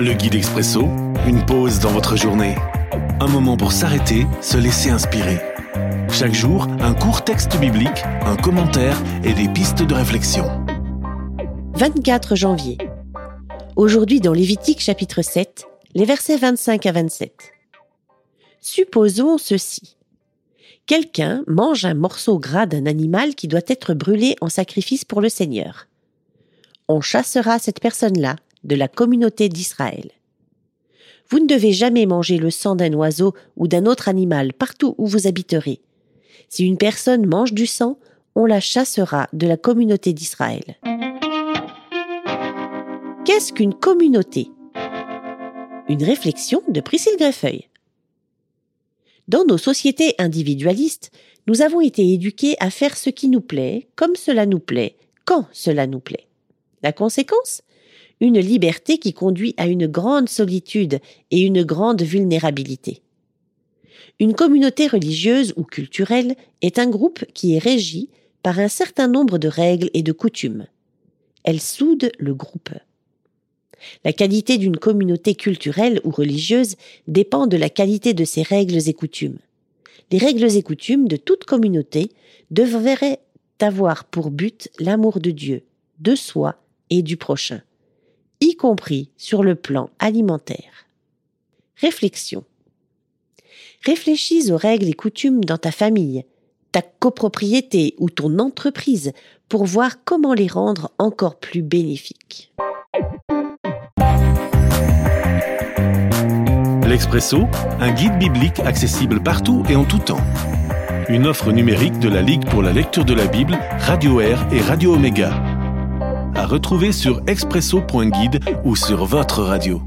Le guide expresso, une pause dans votre journée. Un moment pour s'arrêter, se laisser inspirer. Chaque jour, un court texte biblique, un commentaire et des pistes de réflexion. 24 janvier. Aujourd'hui dans Lévitique chapitre 7, les versets 25 à 27. Supposons ceci. Quelqu'un mange un morceau gras d'un animal qui doit être brûlé en sacrifice pour le Seigneur. On chassera cette personne-là de la communauté d'Israël. Vous ne devez jamais manger le sang d'un oiseau ou d'un autre animal partout où vous habiterez. Si une personne mange du sang, on la chassera de la communauté d'Israël. Qu'est-ce qu'une communauté? Une réflexion de Priscille Greffeuil. Dans nos sociétés individualistes, nous avons été éduqués à faire ce qui nous plaît, comme cela nous plaît, quand cela nous plaît. La conséquence? Une liberté qui conduit à une grande solitude et une grande vulnérabilité. Une communauté religieuse ou culturelle est un groupe qui est régi par un certain nombre de règles et de coutumes. Elle soude le groupe. La qualité d'une communauté culturelle ou religieuse dépend de la qualité de ses règles et coutumes. Les règles et coutumes de toute communauté devraient avoir pour but l'amour de Dieu, de soi et du prochain compris sur le plan alimentaire. Réflexion. Réfléchis aux règles et coutumes dans ta famille, ta copropriété ou ton entreprise pour voir comment les rendre encore plus bénéfiques. L'Expresso, un guide biblique accessible partout et en tout temps. Une offre numérique de la Ligue pour la lecture de la Bible, Radio Air et Radio Omega à retrouver sur expresso.guide ou sur votre radio.